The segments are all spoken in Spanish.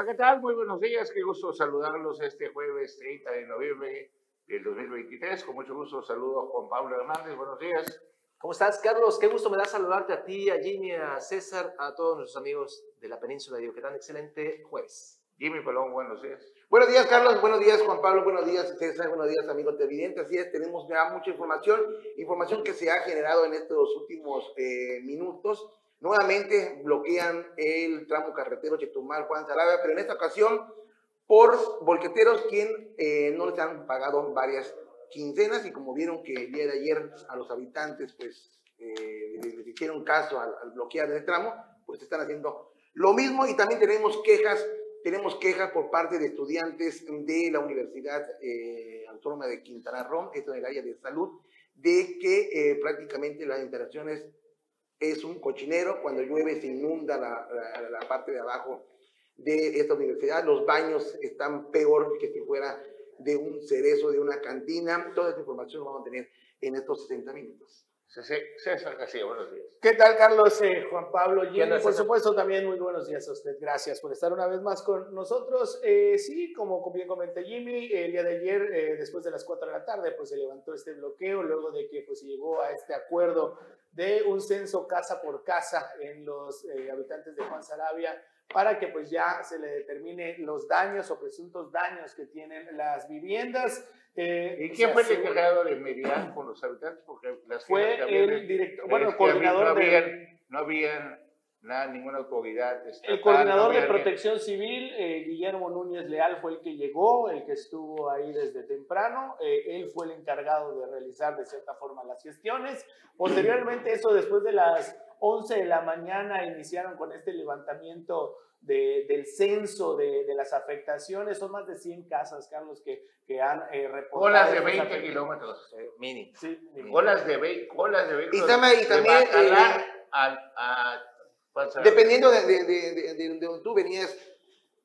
Hola, ¿qué tal? Muy buenos días. Qué gusto saludarlos este jueves 30 de noviembre del 2023. Con mucho gusto saludo a Juan Pablo Hernández. Buenos días. ¿Cómo estás, Carlos? Qué gusto me da saludarte a ti, a Jimmy, a César, a todos nuestros amigos de la península de Yucatán. Excelente jueves. Jimmy Pelón, buenos días. Buenos días, Carlos. Buenos días, Juan Pablo. Buenos días, César. Buenos días, amigos televidentes. Así es, tenemos ya mucha información, información que se ha generado en estos últimos eh, minutos. Nuevamente bloquean el tramo carretero Chetumal, Juan Sarabia, pero en esta ocasión por volqueteros quien eh, no les han pagado varias quincenas y como vieron que el día de ayer a los habitantes pues eh, les, hicieron caso al, bloquear el tramo, pues están haciendo lo mismo. Y también tenemos quejas, tenemos quejas por parte de estudiantes de la Universidad eh, Autónoma de Quintana Roo, esto en el área de salud, de que eh, prácticamente las instalaciones es un cochinero, cuando llueve se inunda la, la, la parte de abajo de esta universidad, los baños están peor que si fuera de un cerezo, de una cantina. Toda esta información la vamos a tener en estos 60 minutos. César García, buenos días. ¿Qué tal, Carlos? Eh, Juan Pablo, y por supuesto, también muy buenos días a usted. Gracias por estar una vez más con nosotros. Eh, sí, como bien comenté Jimmy, el día de ayer, eh, después de las 4 de la tarde, pues se levantó este bloqueo, luego de que pues, se llegó a este acuerdo de un censo casa por casa en los habitantes de Juan Sarabia para que pues ya se le determine los daños o presuntos daños que tienen las viviendas. Eh, ¿Y quién fue el encargado de mediar con los habitantes? Porque las fue el director, bueno, coordinador no de... No había nada, ninguna autoridad. el coordinador de protección civil, eh, Guillermo Núñez Leal, fue el que llegó, el que estuvo ahí desde temprano. Eh, él fue el encargado de realizar de cierta forma las gestiones. Posteriormente, eso después de las 11 de la mañana iniciaron con este levantamiento del censo de, las afectaciones. Son más de 100 casas, Carlos, que, que han eh, reportado. Colas de 20 kilómetros, eh, mini. Sí, Colas de 20, colas de 20 Y, también, y también eh, a, dependiendo de, de, de, donde tú venías,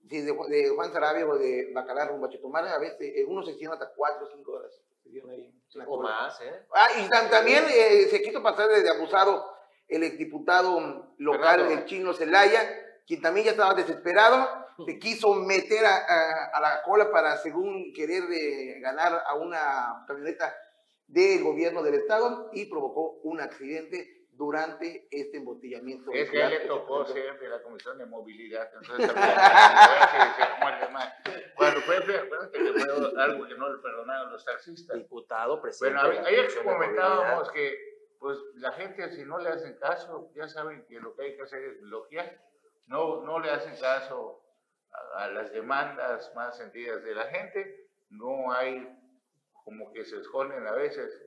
de, Juan Sarabia o de Bacalar rumbo a Chetumal, a veces eh, uno se hicieron hasta 4 o 5 horas. o más, ¿eh? Ah, y también eh, se quiso pasar de abusado el exdiputado local, el chino Zelaya, quien también ya estaba desesperado, se quiso meter a, la cola para, según querer eh, ganar a una camioneta del gobierno del estado y provocó un accidente durante este embotellamiento. Es que le tocó siempre la Comisión de Movilidad, entonces Cuando fue, acuérdate que fue algo que no le perdonaron los taxistas. Diputado, presidente. Bueno, ayer comentábamos que pues la gente si no le hacen caso, ya saben que lo que hay que hacer es bloquear, no, no le hacen caso a, las demandas más sentidas de la gente, no hay como que se esconden a veces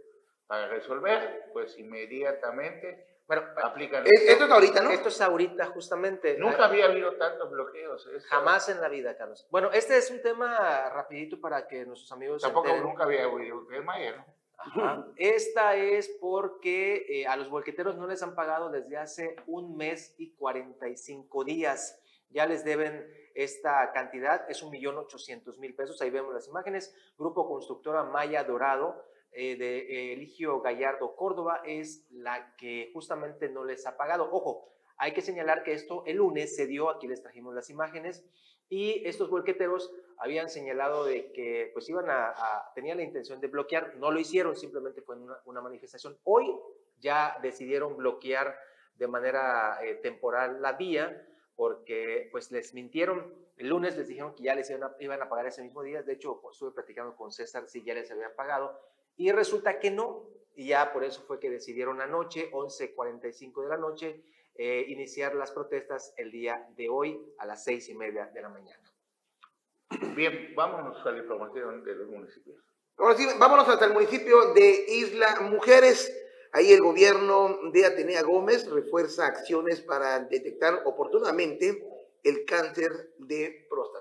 para resolver, pues inmediatamente bueno, aplican. Esto es ahorita, ¿no? Esto es ahorita, justamente. Nunca había habido tantos bloqueos. Jamás en la vida, Carlos. Bueno, este es un tema rapidito para que nuestros amigos... Tampoco nunca había habido un tema, ¿no? Esta es porque eh, a los volqueteros no les han pagado desde hace un mes y 45 días. Ya les deben esta cantidad, es un millón ochocientos mil pesos. Ahí vemos las imágenes. Grupo Constructora Maya Dorado eh, de Eligio Gallardo Córdoba es la que justamente no les ha pagado. Ojo, hay que señalar que esto el lunes se dio, aquí les trajimos las imágenes, y estos volqueteros habían señalado de que pues iban a, tenían la intención de bloquear, no lo hicieron, simplemente fue una, manifestación. Hoy ya decidieron bloquear de manera eh, temporal la vía porque pues les mintieron. El lunes les dijeron que ya les iban a, pagar ese mismo día, de hecho pues, estuve platicando con César si ya les habían pagado y resulta que no, y ya por eso fue que decidieron anoche, 11.45 de la noche, eh, iniciar las protestas el día de hoy a las seis y media de la mañana. Bien, vámonos a la información de los municipios. Ahora sí, vámonos hasta el municipio de Isla Mujeres. Ahí el gobierno de Atenea Gómez refuerza acciones para detectar oportunamente el cáncer de próstata.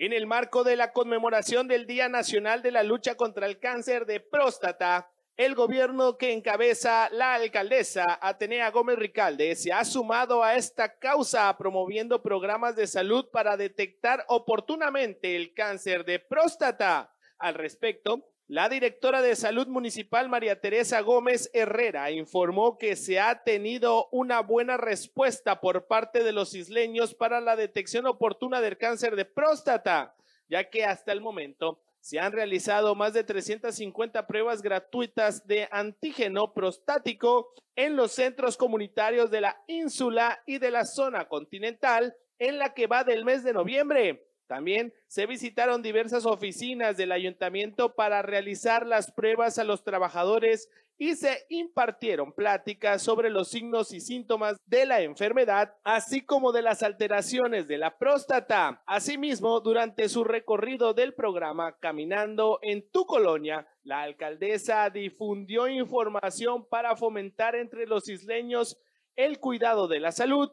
En el marco de la conmemoración del Día Nacional de la Lucha contra el Cáncer de Próstata, el gobierno que encabeza la alcaldesa Atenea Gómez Ricalde se ha sumado a esta causa promoviendo programas de salud para detectar oportunamente el cáncer de próstata. Al respecto, La directora de Salud Municipal, María Teresa Gómez Herrera, informó que se ha tenido una buena respuesta por parte de los isleños para la detección oportuna del cáncer de próstata, ya que hasta el momento se han realizado más de 350 pruebas gratuitas de antígeno prostático en los centros comunitarios de la ínsula y de la zona continental en la que va del mes de noviembre. También se visitaron diversas oficinas del ayuntamiento para realizar las pruebas a los trabajadores y se impartieron pláticas sobre los signos y síntomas de la enfermedad, así como de las alteraciones de la próstata. Asimismo, durante su recorrido del programa Caminando en tu colonia, la alcaldesa difundió información para fomentar entre los isleños el cuidado de la salud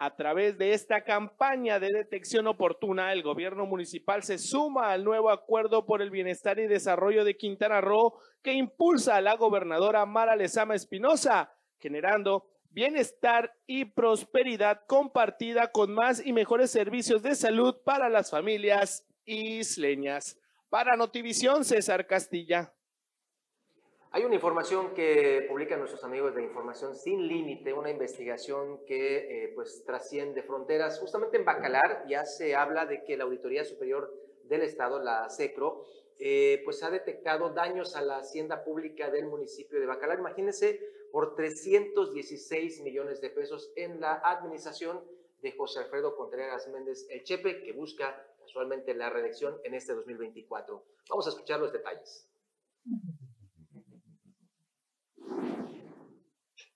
a través de esta campaña de detección oportuna, el gobierno municipal se suma al nuevo acuerdo por el bienestar y desarrollo de Quintana Roo que impulsa a la gobernadora Mara Lezama Espinosa, generando bienestar y prosperidad compartida con más y mejores servicios de salud para las familias isleñas. Para Notivisión, César Castilla. Hay una información que publican nuestros amigos de Información Sin Límite, una investigación que eh, pues trasciende fronteras. Justamente en Bacalar ya se habla de que la Auditoría Superior del Estado, la SECRO, eh, pues ha detectado daños a la hacienda pública del municipio de Bacalar. Imagínense, por 316 millones de pesos en la administración de José Alfredo Contreras Méndez El Chepe, que busca casualmente la reelección en este 2024. Vamos a escuchar los detalles.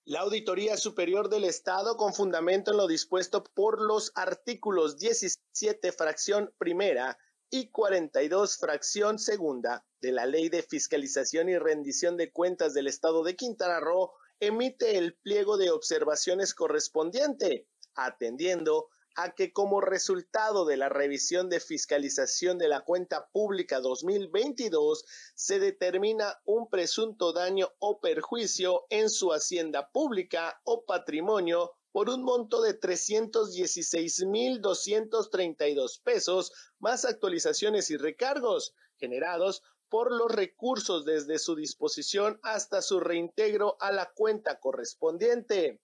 La Auditoría Superior del Estado, con fundamento en lo dispuesto por los artículos 17, fracción primera y 42, fracción segunda de la Ley de Fiscalización y Rendición de Cuentas del Estado de Quintana Roo, emite el pliego de observaciones correspondiente, atendiendo a que como resultado de la revisión de fiscalización de la cuenta pública 2022 se determina un presunto daño o perjuicio en su hacienda pública o patrimonio por un monto de 316.232 pesos más actualizaciones y recargos generados por los recursos desde su disposición hasta su reintegro a la cuenta correspondiente.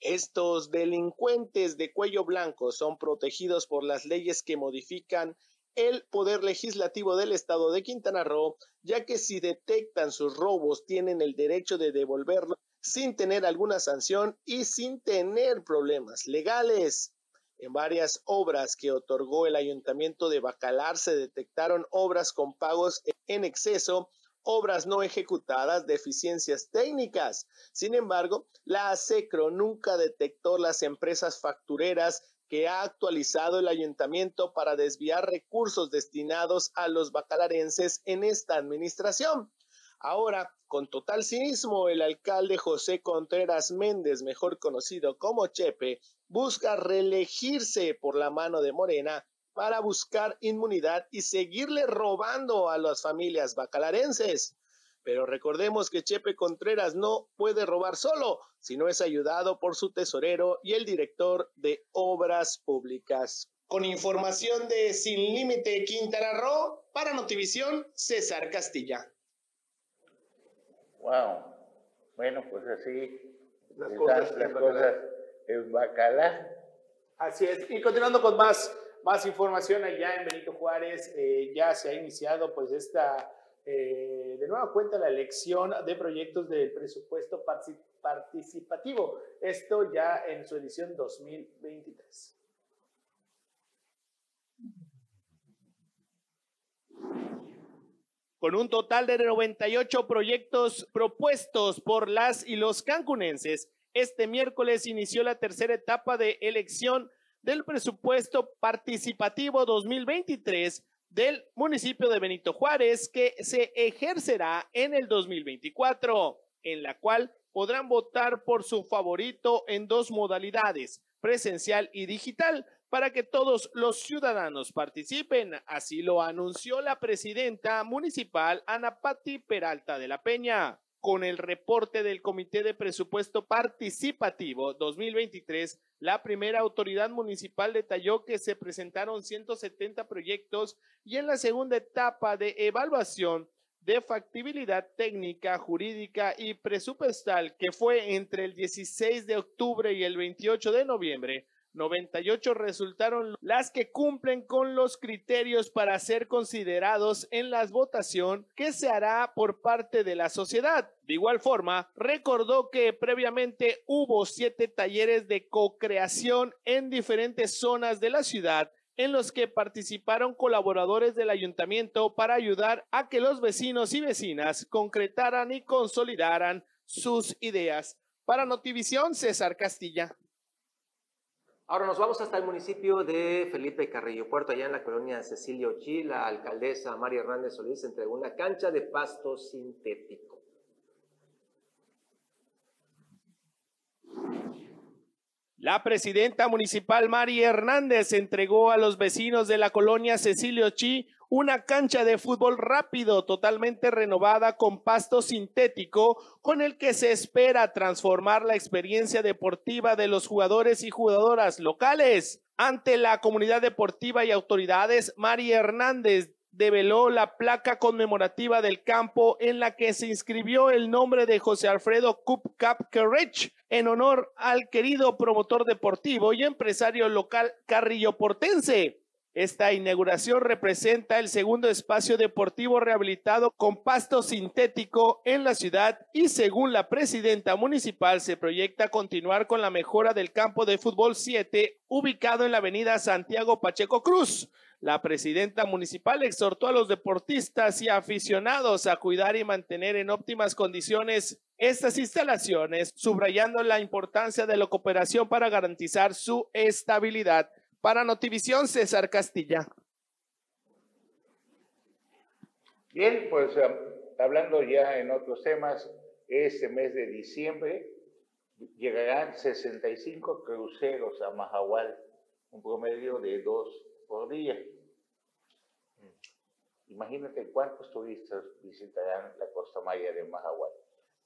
Estos delincuentes de cuello blanco son protegidos por las leyes que modifican el poder legislativo del estado de Quintana Roo, ya que si detectan sus robos tienen el derecho de devolverlo sin tener alguna sanción y sin tener problemas legales. En varias obras que otorgó el ayuntamiento de Bacalar se detectaron obras con pagos en exceso obras no ejecutadas, deficiencias técnicas. Sin embargo, la ASECRO nunca detectó las empresas factureras que ha actualizado el ayuntamiento para desviar recursos destinados a los bacalarenses en esta administración. Ahora, con total cinismo, el alcalde José Contreras Méndez, mejor conocido como Chepe, busca reelegirse por la mano de Morena para buscar inmunidad y seguirle robando a las familias bacalarenses. Pero recordemos que Chepe Contreras no puede robar solo, sino es ayudado por su tesorero y el director de Obras Públicas. Con información de Sin Límite Quintana Roo, para Notivisión, César Castilla. Wow. Bueno, pues así las cosas, las cosas en Bacalar. Así es. Y continuando con más más información allá en Benito Juárez, eh, ya se ha iniciado pues esta, eh, de nueva cuenta, la elección de proyectos del presupuesto participativo. Esto ya en su edición 2023. Con un total de 98 proyectos propuestos por las y los cancunenses, este miércoles inició la tercera etapa de elección del presupuesto participativo 2023 del municipio de Benito Juárez que se ejercerá en el 2024, en la cual podrán votar por su favorito en dos modalidades, presencial y digital, para que todos los ciudadanos participen. Así lo anunció la presidenta municipal Ana Patti Peralta de la Peña con el reporte del Comité de Presupuesto Participativo 2023, la primera autoridad municipal detalló que se presentaron 170 proyectos y en la segunda etapa de evaluación de factibilidad técnica, jurídica y presupuestal que fue entre el 16 de octubre y el 28 de noviembre, 98 resultaron las que cumplen con los criterios para ser considerados en la votación que se hará por parte de la sociedad. De igual forma, recordó que previamente hubo siete talleres de co-creación en diferentes zonas de la ciudad en los que participaron colaboradores del ayuntamiento para ayudar a que los vecinos y vecinas concretaran y consolidaran sus ideas. Para Notivisión, César Castilla. Ahora nos vamos hasta el municipio de Felipe Carrillo Puerto, allá en la colonia Cecilio Chi. La alcaldesa María Hernández Solís entregó una cancha de pasto sintético. La presidenta municipal María Hernández entregó a los vecinos de la colonia Cecilio Chi una cancha de fútbol rápido totalmente renovada con pasto sintético con el que se espera transformar la experiencia deportiva de los jugadores y jugadoras locales. Ante la comunidad deportiva y autoridades, María Hernández develó la placa conmemorativa del campo en la que se inscribió el nombre de José Alfredo Kupkap Kerrich en honor al querido promotor deportivo y empresario local Carrillo Portense. Esta inauguración representa el segundo espacio deportivo rehabilitado con pasto sintético en la ciudad y según la presidenta municipal se proyecta continuar con la mejora del campo de fútbol 7 ubicado en la avenida Santiago Pacheco Cruz. La presidenta municipal exhortó a los deportistas y aficionados a cuidar y mantener en óptimas condiciones estas instalaciones, subrayando la importancia de la cooperación para garantizar su estabilidad. Para Notivisión, César Castilla. Bien, pues um, hablando ya en otros temas, este mes de diciembre llegarán 65 cruceros a Mahahual, un promedio de dos por día. Imagínate cuántos turistas visitarán la costa maya de Mahahual.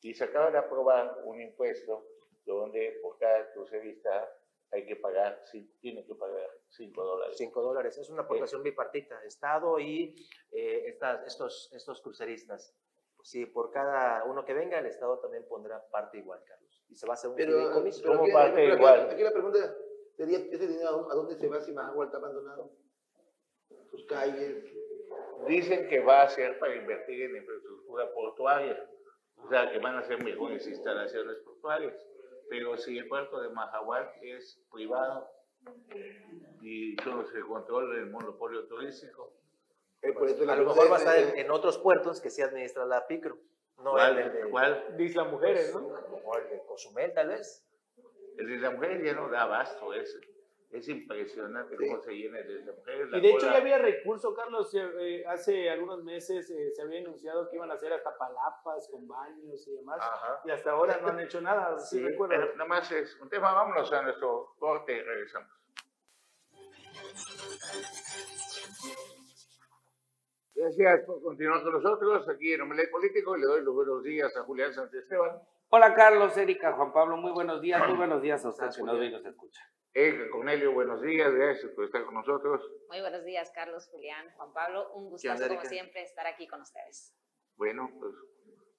Y se acaba de aprobar un impuesto donde por cada crucerista hay que pagar, tiene que pagar 5 dólares. 5 dólares, es una aportación bipartita, Estado y eh, estas, estos, estos cruceristas. Pues sí, por cada uno que venga, el Estado también pondrá parte igual, Carlos. Y se va a hacer un pero, comiso. ¿Cómo parte igual? Aquí la pregunta sería, ¿ese dinero a dónde se va si Mahahual está abandonado? Sus calles. Dicen que va a ser para invertir en infraestructura portuaria. O sea, que van a ser mejores instalaciones portuarias pero si el puerto de Mahahual es privado y solo se controla el monopolio turístico. Eh, pues, a lo mejor va a estar en, otros puertos que se administra la PICRO. No ¿Cuál? El de, ¿Cuál? De Isla Mujeres, ¿no? O el de Cozumel, tal vez. El de Isla Mujeres ya no da abasto ese. Es impresionante cómo se llena de mujeres. y de hecho ya había recurso, Carlos. Eh, hace algunos meses eh, se había anunciado que iban a hacer hasta palapas con baños y demás. Y hasta ahora no han hecho nada. Sí, pero nada más es un tema. Vámonos a nuestro corte y regresamos. Gracias por continuar con nosotros aquí en Omelet Político. Le doy los buenos días a Julián Esteban. Hola Carlos, Erika, Juan Pablo, muy buenos días, muy buenos días a ustedes que nos ven y nos escuchan. Eh, Cornelio, buenos días, gracias por estar con nosotros. Muy buenos días, Carlos, Julián, Juan Pablo. Un gusto, como siempre, estar aquí con ustedes. Bueno, pues,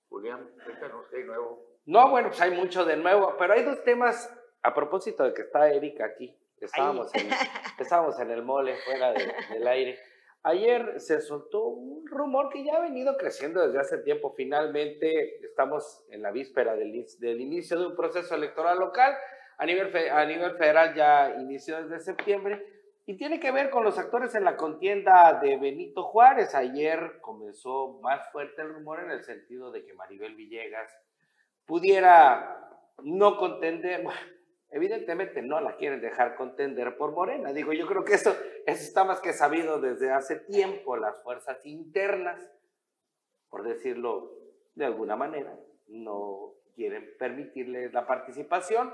Julián, cuéntanos qué hay nuevo. No, bueno, pues hay mucho de nuevo, pero hay dos temas a propósito de que está Erika aquí. Estábamos, en, estábamos en el mole, fuera del aire. Ayer se soltó un rumor que ya ha venido creciendo desde hace tiempo. Finalmente estamos en la víspera del, del inicio de un proceso electoral local a nivel, a nivel federal ya inició desde septiembre y tiene que ver con los actores en la contienda de Benito Juárez. Ayer comenzó más fuerte el rumor en el sentido de que Maribel Villegas pudiera no contender, evidentemente no la quieren dejar contender por Morena. Digo, yo creo que eso, eso está más que sabido desde hace tiempo. Las fuerzas internas, por decirlo de alguna manera, no quieren permitirle la participación.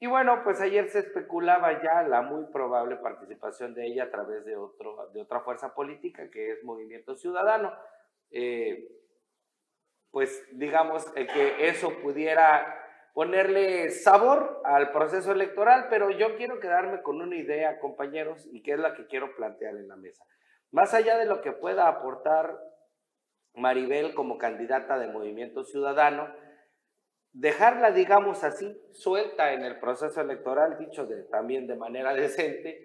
Y bueno, pues ayer se especulaba ya la muy probable participación de ella a través de, otro, de otra fuerza política que es Movimiento Ciudadano. Eh, pues digamos que eso pudiera ponerle sabor al proceso electoral, pero yo quiero quedarme con una idea, compañeros, y que es la que quiero plantear en la mesa. Más allá de lo que pueda aportar Maribel como candidata de Movimiento Ciudadano, dejarla, digamos así, suelta en el proceso electoral, dicho también de manera decente,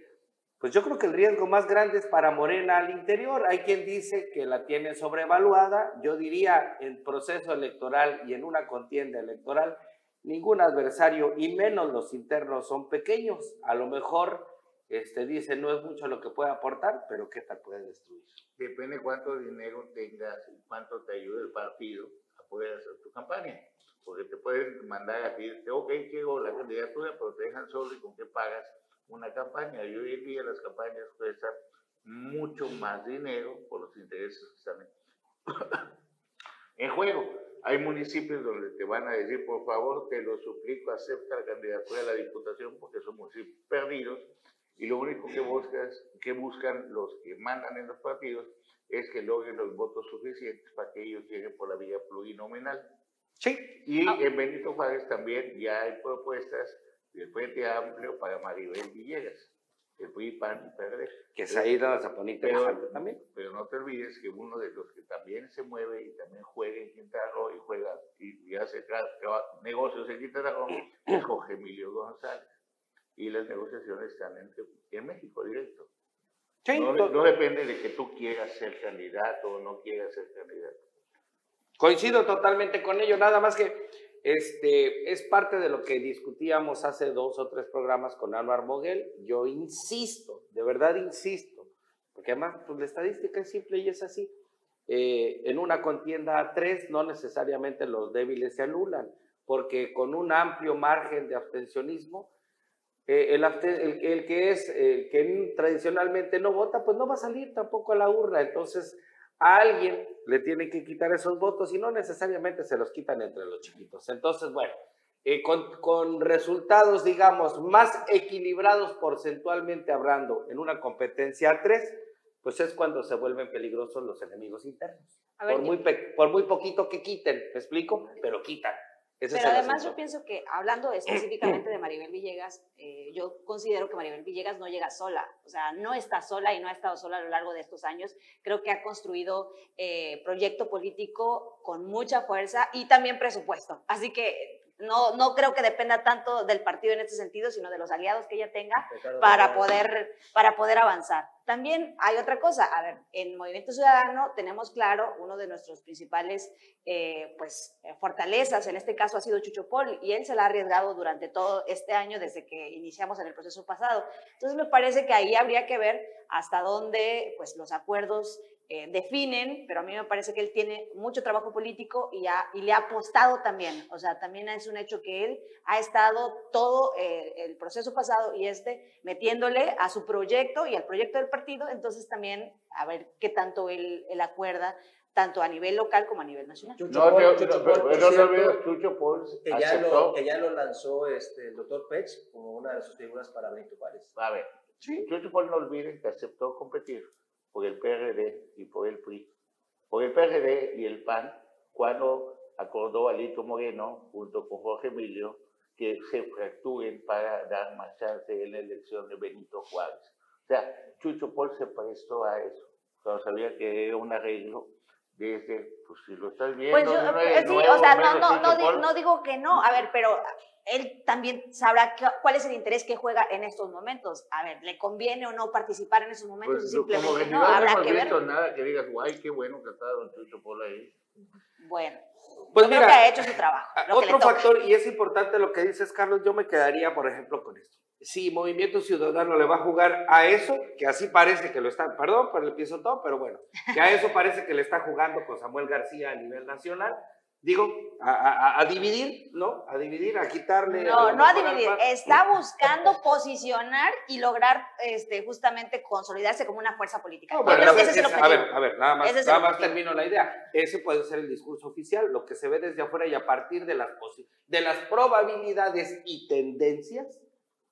pues yo creo que el riesgo más grande es para Morena al interior. Hay quien dice que la tiene sobrevaluada. Yo diría en proceso electoral y en una contienda electoral, ningún adversario y menos los internos son pequeños. A lo mejor este, dice no es mucho lo que puede aportar, pero ¿qué tal puede destruir? Depende cuánto dinero tengas y cuánto te ayude el partido a poder hacer tu campaña. Porque te pueden mandar a decirte, ok, quiero la candidatura, pero te dejan solo y con qué pagas una campaña. Y hoy en día las campañas cuestan mucho más dinero por los intereses que están en juego. Hay municipios donde te van a decir, por favor, te lo suplico, acepta la candidatura a la diputación porque son municipios perdidos y lo único que, buscas, que buscan los que mandan en los partidos es que logren los votos suficientes para que ellos lleguen por la vía plurinominal. Sí. Y ah. en Benito Juárez también ya hay propuestas del Frente Amplio para Maribel Villegas, el PRI, PAN y PRD. Que se ha ido a Zaponita pero, también. Pero no te olvides que uno de los que también se mueve y también juega en Quintana Roo y juega y, hace negocios en Quintana Roo es Jorge Emilio González. Y las negociaciones están en, en México directo. no, no depende de que tú quieras ser candidato o no quieras ser candidato. Coincido totalmente con ello, nada más que este, es parte de lo que discutíamos hace dos o tres programas con Álvaro Moguel. Yo insisto, de verdad insisto, porque además pues, la estadística es simple y es así. Eh, en una contienda a tres, no necesariamente los débiles se anulan, porque con un amplio margen de abstencionismo, eh, el, que es, el que tradicionalmente no vota, pues no va a salir tampoco a la urna. Entonces, a alguien le tienen que quitar esos votos y no necesariamente se los quitan entre los chiquitos. Entonces, bueno, eh, con, resultados, digamos, más equilibrados porcentualmente hablando en una competencia a tres, pues es cuando se vuelven peligrosos los enemigos internos. por, muy por muy poquito que quiten, ¿me explico? Pero quitan. Pero además yo pienso que, hablando específicamente de Maribel Villegas, eh, yo considero que Maribel Villegas no llega sola, o sea, no está sola y no ha estado sola a lo largo de estos años. Creo que ha construido eh, proyecto político con mucha fuerza y también presupuesto. Así que no, no creo que dependa tanto del partido en este sentido, sino de los aliados que ella tenga para poder, para poder avanzar. También hay otra cosa, a ver, en Movimiento Ciudadano tenemos claro, uno de nuestros principales eh, pues, eh, fortalezas, en este caso ha sido Chucho Pol, y él se la ha arriesgado durante todo este año desde que iniciamos en el proceso pasado. Entonces me parece que ahí habría que ver hasta dónde pues, los acuerdos eh, definen, pero a mí me parece que él tiene mucho trabajo político y, y, le ha apostado también. O sea, también es un hecho que él ha estado todo eh, el proceso pasado y este metiéndole a su proyecto y al proyecto del partido, entonces también a ver qué tanto él, él acuerda tanto a nivel local como a nivel nacional. no, no, no, no, Chucho Paul que ya, lo, que ya lo lanzó este, el doctor Pech como una de sus figuras para Benito Juárez. A ver, ¿Sí? Chucho Paul no olviden que aceptó competir por el PRD y por el PRI. Por el PRD y el PAN, cuando acordó Alito Moreno, junto con Jorge Emilio, que se fracturen para dar más chance en la elección de Benito Juárez. O sea, Chucho Paul se prestó a eso, cuando sabía que era un arreglo desde, pues si lo estás viendo. Pues yo, eh, sí, o sea, no, no, no, no, digo que no, a ver, pero él también sabrá cuál es el interés que juega en estos momentos. A ver, ¿le conviene o no participar en esos momentos? Pues, Simplemente no, habrá que ver. nada que digas, guay, qué bueno que está Don Chucho Pola ahí. Bueno, pues mira, que ha hecho su trabajo. Otro factor, y es importante lo que dices, Carlos, yo me quedaría, por ejemplo, con esto. Si Movimiento Ciudadano le va a jugar a eso, que así parece que lo está, perdón por el piso todo, pero bueno, que a eso parece que le está jugando con Samuel García a nivel nacional, digo, a, dividir, ¿no? A dividir, a quitarle. No, no a dividir, está buscando posicionar y lograr este, justamente consolidarse como una fuerza política. a ver, a ver, nada más, nada más termino la idea. Ese puede ser el discurso oficial, lo que se ve desde afuera y a partir de las, de las probabilidades y tendencias,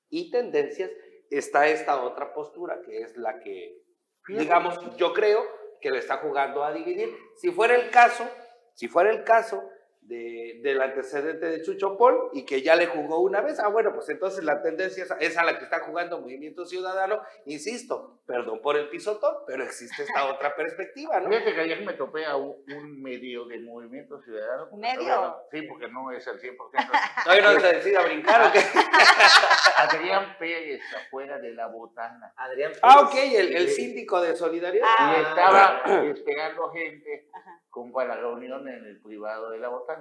y tendencias, está esta otra postura, que es la que, digamos, yo creo que le está jugando a dividir. Si fuera el caso, si fuera el caso, del antecedente de Chucho Paul y que ya le jugó una vez. Ah, bueno, pues entonces la tendencia es a, la que está jugando Movimiento Ciudadano. Insisto, perdón por el pisotón, pero existe esta otra perspectiva, ¿no? Fíjate que ayer me topé a un, medio de Movimiento Ciudadano. ¿Medio? sí, porque no es al 100%. Todavía no se decide a brincar, ¿o qué? Adrián Pérez, afuera de la botana. Adrián Pérez. Ah, ok, el, síndico de Solidaridad. y estaba esperando gente como para la reunión en el privado de la botana.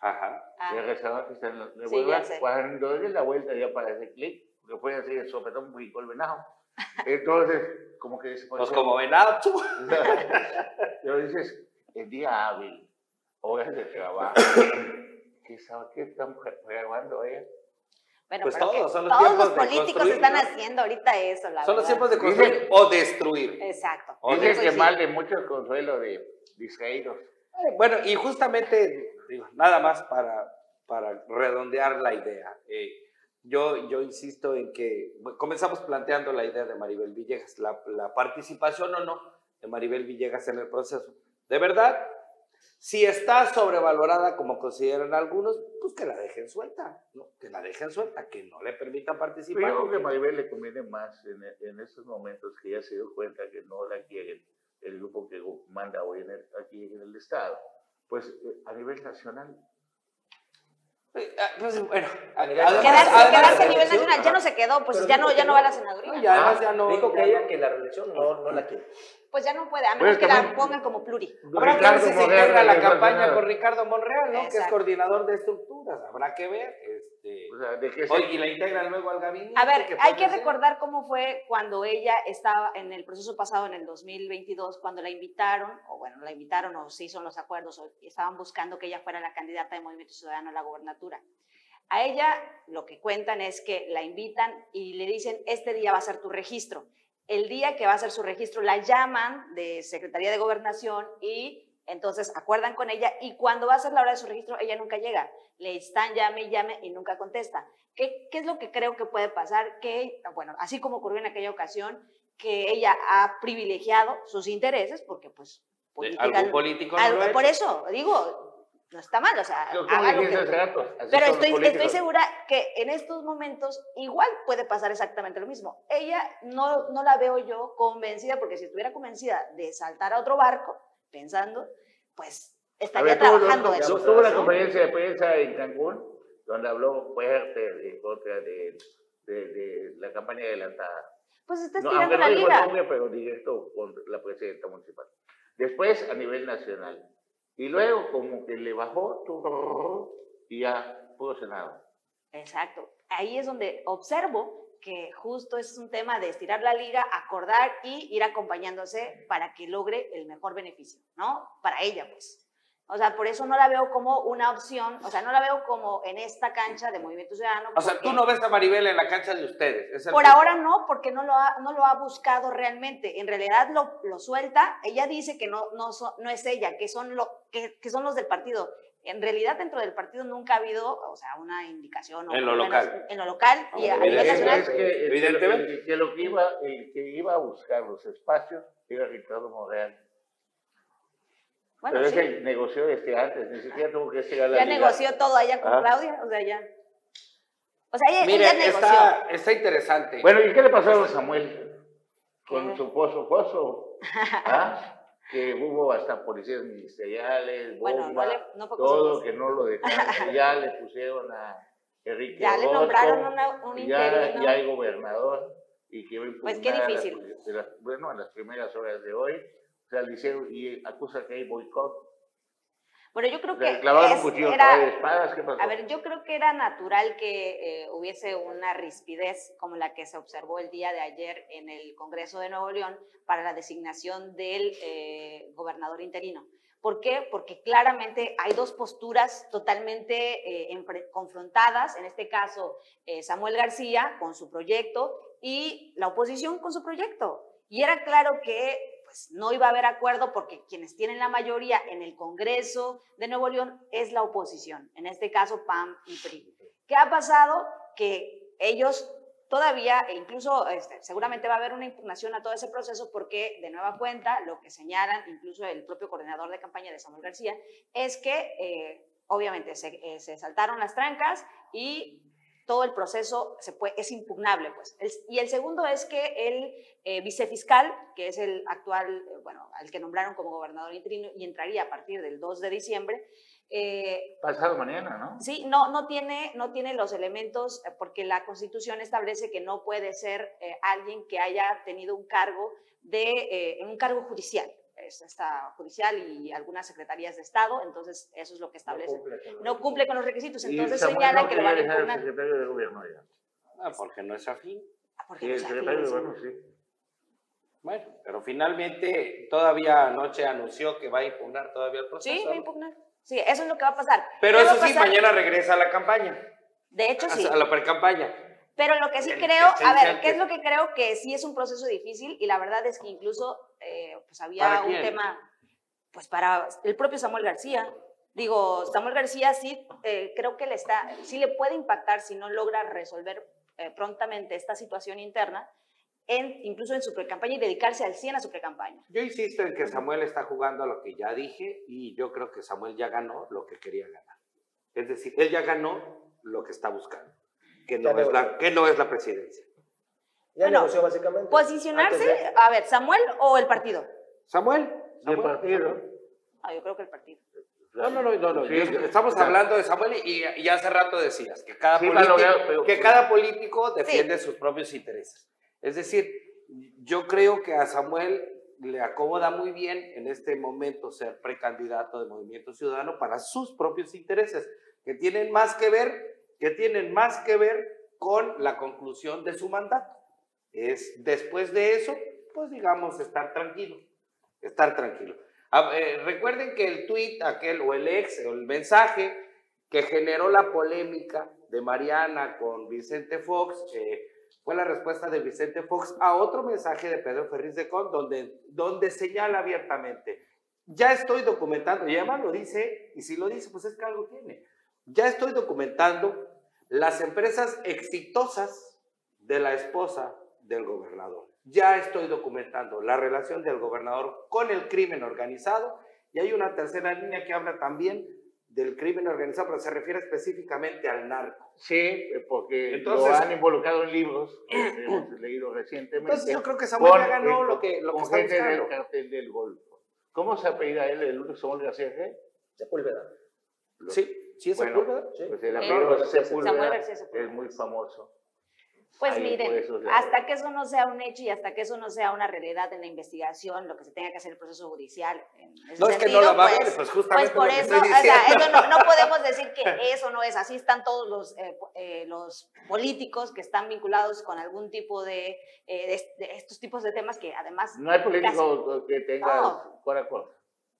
Ajá. Ah. El está en la, de sí, Cuando doy la vuelta ya para ese clic, porque fue así el sopetón muy el venado. Entonces, como que se Pues como venado, tú. Pero dices, el día hábil, horas de trabajo, ¿qué sabe qué están grabando ella? Bueno, pues todos, son los, todos los políticos están haciendo ahorita eso, la Son los tiempos de construir o destruir. Exacto. Dicen que mal de mucho consuelo de distraídos. Bueno, y justamente, nada más para, para redondear la idea. Eh, yo, yo insisto en que comenzamos planteando la idea de Maribel Villegas, la, la participación o no de Maribel Villegas en el proceso. De verdad, si está sobrevalorada, como consideran algunos, pues que la dejen suelta. Que la dejen suelta, que no le permitan participar. Yo creo que a Maribel le conviene más en, en estos momentos que ya se dio cuenta que no la quieren el grupo que manda hoy en aquí en el Estado. Pues eh, a nivel nacional eh, ah, pues, bueno, quedarse, a nivel nacional, ya no se quedó, pues ya no, ya no va a la senaduría. ya, además ya no. Dijo que ella que la reelección no, no la quiere. Pues ya no puede, a menos que la pongan como pluri. Habrá que ver si se integra la campaña con Ricardo Monreal, ¿no? Que es coordinador de estructuras. Habrá que ver. Este, o sea, ¿de y la integran luego al gabinete. A ver, hay que recordar cómo fue cuando ella estaba en el proceso pasado, en el 2022, cuando la invitaron, o bueno, la invitaron o se hizo los acuerdos, o estaban buscando que ella fuera la candidata de Movimiento Ciudadano a la gobernatura. A ella lo que cuentan es que la invitan y le dicen, este día va a ser tu registro. El día que va a ser su registro la llaman de Secretaría de Gobernación y entonces acuerdan con ella y cuando va a ser la hora de su registro ella nunca llega. Le están llame y llame y nunca contesta. ¿Qué, ¿Qué es lo que creo que puede pasar? Que, bueno, así como ocurrió en aquella ocasión, que ella ha privilegiado sus intereses porque pues... ¿Algún político Por eso, digo, no está mal, o sea, haga lo que... Pero estoy, estoy segura que en estos momentos igual puede pasar exactamente lo mismo. Ella no, no la veo yo convencida, porque si estuviera convencida de saltar a otro barco, pensando, pues estaría trabajando eso. Tuvo una conferencia de prensa en Cancún, donde habló fuerte en contra de, de, la campaña adelantada. Pues está estirando no, la no liga. Nombre, pero directo con la presidenta municipal. Después, a nivel nacional, y luego como que le bajó y ya pudo Senado. Exacto. Ahí es donde observo que justo es un tema de estirar la liga, acordar y ir acompañándose para que logre el mejor beneficio, ¿no? Para ella, pues. O sea, por eso no la veo como una opción, o sea, no la veo como en esta cancha de Movimiento Ciudadano. O sea, tú no ves a Maribel en la cancha de ustedes. por ahora no, porque no lo, ha, no lo ha buscado realmente. En realidad lo, lo suelta. Ella dice que no, no, no es ella, que son, lo, que, que, son los del partido. En realidad dentro del partido nunca ha habido, o sea, una indicación. En lo local. En lo local y a nivel nacional. Es que, Evidentemente. que, lo que iba, el que iba a buscar los espacios era Ricardo Monreal pero ese negoció desde antes, ni siquiera tuvo que llegar a la Ya negoció todo allá con Claudia, o sea, ya. O sea, ella, Mire, negoció. Está, está interesante. Bueno, ¿y qué le pasó a Samuel? Con su pozo, pozo. ¿Ah? que hubo hasta policías ministeriales, bomba, bueno, no le, todo, que no lo dejaron, ya le pusieron a Enrique Ya le nombraron una, un ya, ya hay gobernador y que va Pues qué difícil. bueno, en las primeras horas de hoy liceo y acusa que hay boicot. Bueno, yo creo que era, A ver, yo creo que era natural que eh, hubiese una rispidez como la que se observó el día de ayer en el Congreso de Nuevo León para la designación del eh, gobernador interino. ¿Por qué? Porque claramente hay dos posturas totalmente eh, confrontadas, en este caso Samuel García con su proyecto y la oposición con su proyecto. Y era claro que pues, no iba a haber acuerdo porque quienes tienen la mayoría en el Congreso de Nuevo León es la oposición, en este caso PAM y PRI. ¿Qué ha pasado? Que ellos todavía, e incluso este, seguramente va a haber una impugnación a todo ese proceso porque de nueva cuenta lo que señalan incluso el propio coordinador de campaña de Samuel García es que eh, obviamente eh, se, saltaron las trancas y todo el proceso se puede, es impugnable. Pues. y el segundo es que el eh, vicefiscal, que es el actual, eh, bueno, al que nombraron como gobernador interino y entraría a partir del 2 de diciembre, eh, Pasado mañana, ¿no? Sí, no, no, tiene, no tiene los elementos, porque la Constitución establece que no puede ser alguien que haya tenido un cargo, de, un cargo judicial está judicial y algunas secretarías de Estado, entonces eso es lo que establece. No cumple con, los requisitos, entonces señala que lo van a impugnar. El secretario de gobierno ya. Ah, porque no es afín. Ah, porque sí, no el secretario de gobierno sí. Bueno, pero finalmente todavía anoche anunció que va a impugnar todavía el proceso. Sí, va a impugnar. Sí, eso es lo que va a pasar. Pero eso sí, mañana regresa a la campaña. De hecho, sí. A la pre-campaña. Pero lo que sí creo, a ver, ¿qué es lo que creo? Que sí es un proceso difícil y la verdad es que incluso eh, pues había un tema, pues para el propio Samuel García. Digo, Samuel García sí eh, creo que le está, sí le puede impactar si no logra resolver eh, prontamente esta situación interna, en, incluso en su pre-campaña y dedicarse al 100 a su pre-campaña. Yo insisto en que Samuel está jugando a lo que ya dije y yo creo que Samuel ya ganó lo que quería ganar. Es decir, él ya ganó lo que está buscando que no, es la, que no es la presidencia. Ya negoció básicamente. Posicionarse, a ver, ¿Samuel o el partido? Samuel. El partido. Ah, yo creo que el partido. No, no, no, no, estamos hablando de Samuel y, y, hace rato decías que cada, político, que cada político defiende sus propios intereses. Es decir, yo creo que a Samuel le acomoda muy bien en este momento ser precandidato de Movimiento Ciudadano para sus propios intereses, que tienen más que ver que tienen más que ver con la conclusión de su mandato. Es después de eso, pues digamos, estar tranquilo, estar tranquilo. Eh, recuerden que el tweet aquel o el ex o el mensaje que generó la polémica de Mariana con Vicente Fox eh, fue la respuesta de Vicente Fox a otro mensaje de Pedro Ferriz de Con donde, donde señala abiertamente, ya estoy documentando, y además lo dice, y si lo dice, pues es que algo tiene ya estoy documentando las empresas exitosas de la esposa del gobernador. Ya estoy documentando la relación del gobernador con el crimen organizado y hay una tercera línea que habla también del crimen organizado, pero se refiere específicamente al narco. Sí, porque lo han involucrado en libros que hemos leído recientemente. Entonces yo creo que Samuel ya ganó lo que, lo que está del cartel del Golfo. ¿Cómo se apellida él, el único Samuel García? Sepúlveda. Sí. ¿Sí es Sepúlveda? Sí. Pues el amigo de Sepúlveda es muy famoso. Pues miren, hasta que eso no sea un hecho y hasta que eso no sea una realidad en la investigación, lo que se tenga que hacer el proceso judicial. no es que no la va a ver, pues, pues justamente. Pues por eso, o sea, eso no, no, podemos decir que eso no es así. Están todos los, eh, eh, los políticos que están vinculados con algún tipo de, eh, de, estos tipos de temas que además. No hay político que tenga no.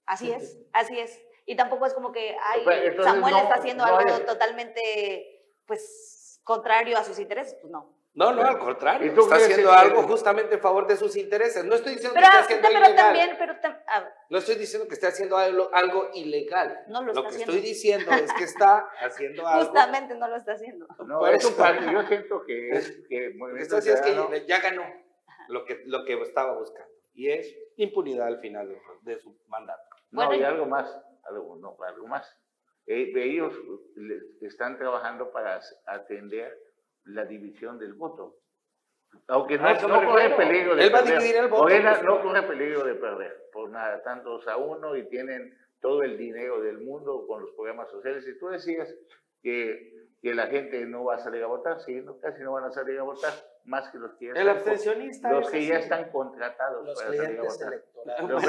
Así es, así es. Y tampoco es como que ay, Samuel está haciendo algo totalmente pues contrario a sus intereses, pues no. No, no, al contrario. Está haciendo algo justamente en favor de sus intereses. No estoy diciendo que esté haciendo pero ilegal. También, pero no estoy diciendo que esté haciendo algo, algo ilegal. No lo, lo que haciendo. estoy diciendo es que está haciendo algo. Justamente no lo está haciendo. No, Por eso, yo siento que es que Esto es que ya ganó lo que, lo que estaba buscando. Y es impunidad al final de, de su mandato. No, y algo más algo, no, algo más. Eh, ellos están trabajando para atender la división del voto. Aunque no, ah, no corre peligro de Él perder. Va a dividir el voto. no corre peligro de perder, por nada, tantos a uno y tienen todo el dinero del mundo con los programas sociales. Y tú decías que, que la gente no va a salir a votar, sí, no, casi no van a salir a votar, más que los que ya el están, abstencionista los que ya están contratados los para salir a votar. O,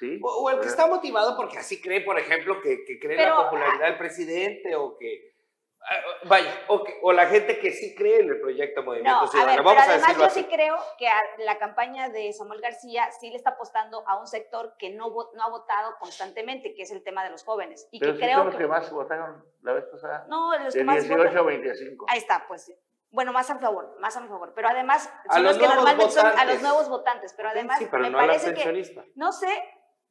el que está motivado porque así cree, por ejemplo, que, que cree en la popularidad del presidente o que... Ah, vaya, o, o, la gente que sí cree en el proyecto Movimiento no, Ciudadano. A ver, Vamos pero además yo sí creo que la campaña de Samuel García sí le está apostando a un sector que no, no ha votado constantemente, que es el tema de los jóvenes. Y pero que si creo son los que, más votaron la vez pasada. No, los de que más 18 a 25. Ahí está, pues bueno, más a favor, más a mi favor. Pero además, son los, que normalmente son a los nuevos votantes. Pero además, sí, pero me no parece que. No sé,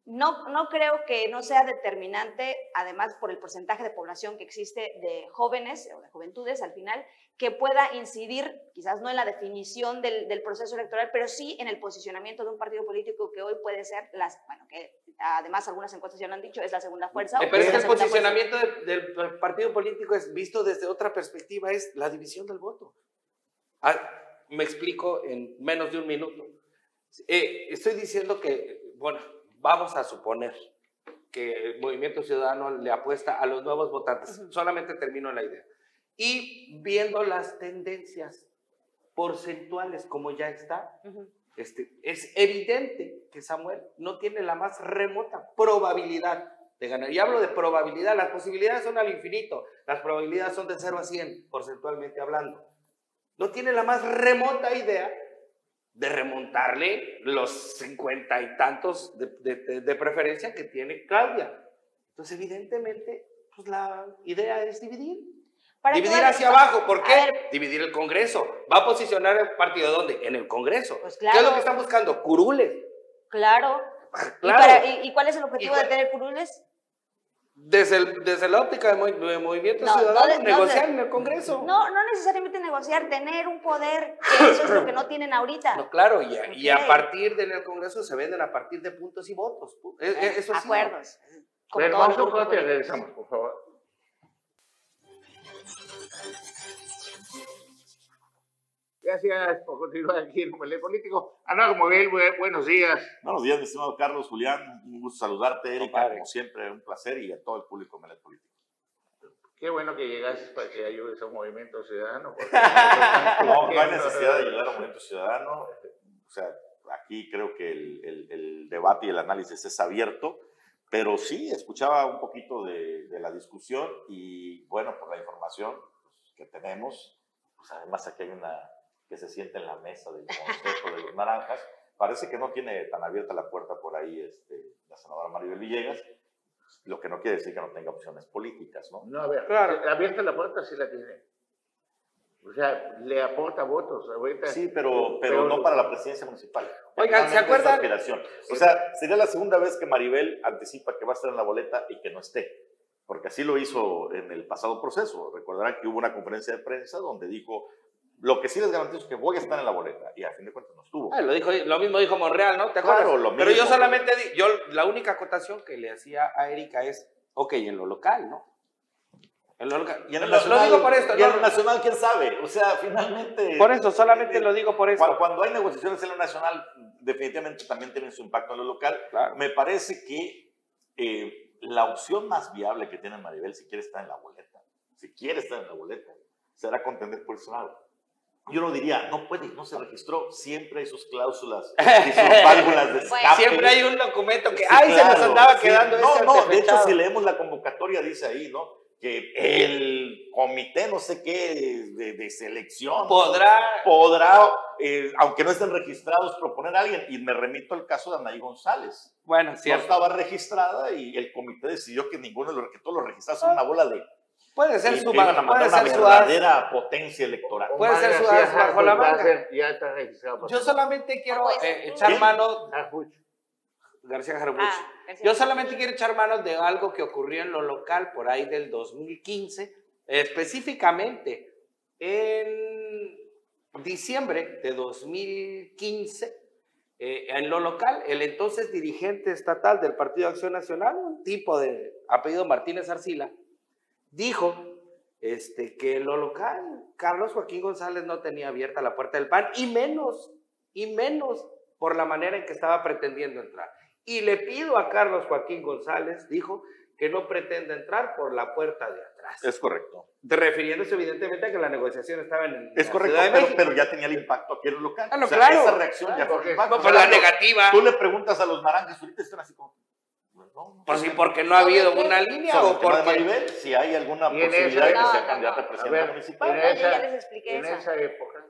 no, no creo que no sea determinante, además por el porcentaje de población que existe de jóvenes o de juventudes al final, que pueda incidir, quizás no en la definición del, del, proceso electoral, pero sí en el posicionamiento de un partido político que hoy puede ser, las, bueno, que además algunas encuestas ya lo han dicho, es la segunda fuerza. Eh, pero es que el posicionamiento del, partido político es visto desde otra perspectiva, es la división del voto. Ah, me explico en menos de un minuto. Eh, estoy diciendo que, bueno, vamos a suponer que el Movimiento Ciudadano le apuesta a los nuevos votantes. Solamente termino la idea. Y viendo las tendencias porcentuales como ya está, este, es evidente que Samuel no tiene la más remota probabilidad de ganar. Y hablo de probabilidad, las posibilidades son al infinito, las probabilidades son de 0 a 100, porcentualmente hablando. No tiene la más remota idea de remontarle los cincuenta y tantos de, preferencia que tiene Claudia. Entonces, evidentemente, pues la idea es dividir. dividir hacia abajo, ¿por qué? Dividir el Congreso. ¿Va a posicionar el partido dónde? En el Congreso. Pues ¿Qué es lo que están buscando? Curules. Claro. claro. ¿Y, cuál es el objetivo de tener curules? Desde, el, desde la óptica de, movimiento ciudadano, negociar en el Congreso. No, no necesariamente negociar, tener un poder, que eso es lo que no tienen ahorita. No, claro, y a, y a partir del Congreso se venden a partir de puntos y votos. E, e, eso Acuerdos. Pero vamos a regresamos, por favor. Gracias por continuar aquí en Muelle Político. Ana Moguel, buenos días. Buenos días, mi estimado Carlos, Julián. Un gusto saludarte, Erika, como siempre, un placer y a todo el público de Político. Qué bueno que llegas para que ayudes a un movimiento ciudadano. no, no hay necesidad de ayudar a un movimiento ciudadano. O sea, aquí creo que el, el, debate y el análisis es abierto, pero sí escuchaba un poquito de, de la discusión y bueno, por la información pues, que tenemos, pues además aquí hay una que se siente en la mesa del Consejo de los Naranjas. Parece que no tiene tan abierta la puerta por ahí este, la senadora Maribel Villegas, lo que no quiere decir que no tenga opciones políticas, ¿no? No, a ver, claro. abierta la puerta sí la tiene. O sea, le aporta votos. Ahorita, sí, pero, pero, no para la presidencia municipal. Oigan, ¿se acuerdan? O sea, sería la segunda vez que Maribel anticipa que va a estar en la boleta y que no esté. Porque así lo hizo en el pasado proceso. Recordarán que hubo una conferencia de prensa donde dijo, lo que sí les garantizo es que voy a estar en la boleta. Y a fin de cuentas no estuvo. Ah, lo, dijo, lo mismo dijo Monreal, ¿no? ¿Te acuerdas? Claro, lo mismo. Pero yo solamente, yo la única acotación que le hacía a Erika es, ok, en lo local, ¿no? En lo, local. Y en el nacional, lo digo por esto. Y en lo nacional, ¿quién sabe? O sea, finalmente... Por eso, solamente lo digo por eso. Cuando, hay negociaciones en lo nacional, definitivamente también tienen su impacto en lo local. Me parece que eh, la opción más viable que tiene Maribel, si quiere estar en la boleta, si quiere estar en la boleta, será contender por el Senado yo no diría, no puede, no se registró, siempre hay sus cláusulas y sus válvulas de escape. siempre hay un documento que, ay, se nos andaba quedando No, no, de hecho, si leemos la convocatoria, dice ahí, ¿no? Que el comité, no sé qué, de, selección. Podrá. Podrá, eh, aunque no estén registrados, proponer a alguien. Y me remito al caso de Anaí González. Bueno, cierto. No estaba registrada y el comité decidió que ninguno de los, que todos los registrados son una bola de Puede ser su puede puede ser su verdadera potencia electoral. Puede ser su bajo la manga. Ya está registrado. Yo solamente quiero eh, echar mano. García Jarbuch. Ah, Yo solamente quiero echar mano de algo que ocurrió en lo local por ahí del 2015, específicamente en diciembre de 2015. Eh, en lo local, el entonces dirigente estatal del Partido de Acción Nacional, un tipo de apellido Martínez Arcila, dijo este, que en lo local Carlos Joaquín González no tenía abierta la puerta del PAN y menos, y menos por la manera en que estaba pretendiendo entrar. Y le pido a Carlos Joaquín González, dijo, que no pretende entrar por la puerta de atrás. Es correcto. Refiriéndose evidentemente a que la negociación estaba en el Es correcto, pero, ya tenía el impacto aquí en el local. Ah, claro. Esa reacción ya fue impacto. la negativa. Tú le preguntas a los naranjas, ahorita están así como... Pues sí, porque no ha habido una línea o porque... Maribel, si hay alguna posibilidad de que sea candidata a presidente municipal. En esa, en esa época,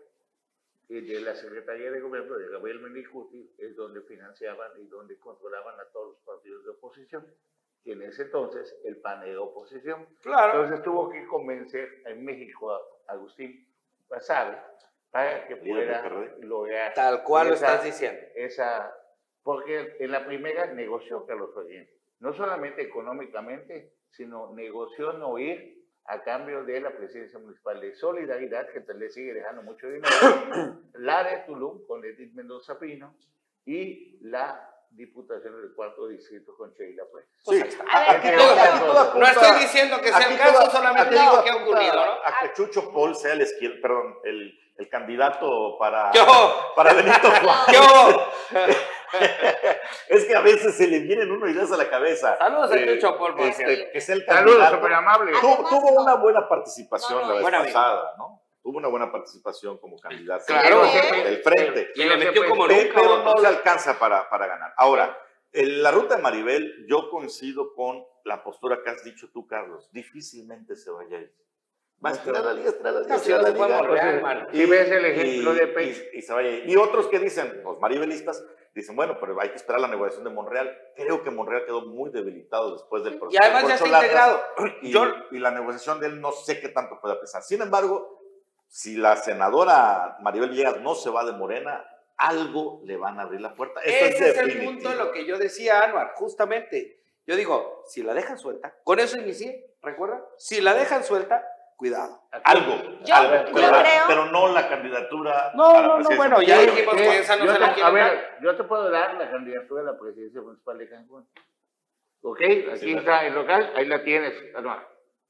de la Secretaría de Gobierno de Gabriel Mendicuti es donde financiaban y donde controlaban a todos los partidos de oposición. Y en ese entonces el PAN era oposición. Claro. Entonces tuvo que convencer en México a Agustín Basabe para que pueda lograr. Tal cual lo estás diciendo. Esa porque en la primera negoció Carlos Joaquín, no solamente económicamente, sino negoció no ir a cambio de la presidencia municipal de Solidaridad, que le sigue dejando mucho dinero, la de Tulum con Edith Mendoza Pino y la Diputación del Cuarto Distrito con Sheila pues. Sí. no estoy diciendo que sea el caso, solamente digo que ha ocurrido, ¿no? A que Chucho Paul sea el, perdón, el, el candidato para, para Benito Juárez. es que a veces se le vienen unas ideas a la cabeza. Saludos a Chucho Paul, este, que sea el. Saludos, amable. tuvo una buena participación la vez pasada, ¿no? Tuvo una buena participación como candidato claro, del frente. Y le metió como nunca. Pero no le alcanza para, para ganar. Ahora, en la ruta de Maribel, yo coincido con la postura que has dicho tú, Carlos. Difícilmente se vaya a ir. Va a estirar la liga, estirar la liga. Y, ves el ejemplo de Peix. Y, se vaya. y otros que dicen, los maribelistas, dicen, bueno, pero hay que esperar la negociación de Monreal. Creo que Monreal quedó muy debilitado después del proceso. Y además ya está integrado. Y, y la negociación de él no sé qué tanto pueda pesar. Sin embargo, si la senadora Maribel Villegas no se va de Morena, algo le van a abrir la puerta. Ese es, el punto de lo que yo decía, Anuar, justamente. Yo digo, si la dejan suelta, con eso inicié, ¿recuerda? Si la dejan suelta, cuidado. Algo, yo, algo pero, creo... pero, no la candidatura. No, no, no, bueno, ya dijimos que esa no se la quiere A ver, yo te puedo dar la candidatura a la presidencia municipal de Cancún. ¿Ok? Aquí está el local, ahí la tienes, Anuar.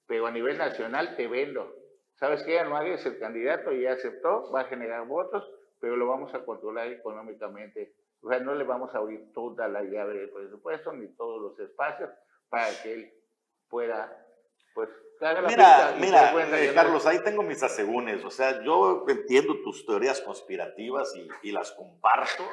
Pero a nivel nacional te vendo ¿Sabes qué? Anuario es el candidato y ya aceptó, va a generar votos, pero lo vamos a controlar económicamente. O sea, no le vamos a abrir toda la llave del presupuesto ni todos los espacios para que él pueda, pues, Mira, mira, eh, Carlos, ahí tengo mis asegúnes. O sea, yo entiendo tus teorías conspirativas y, y las comparto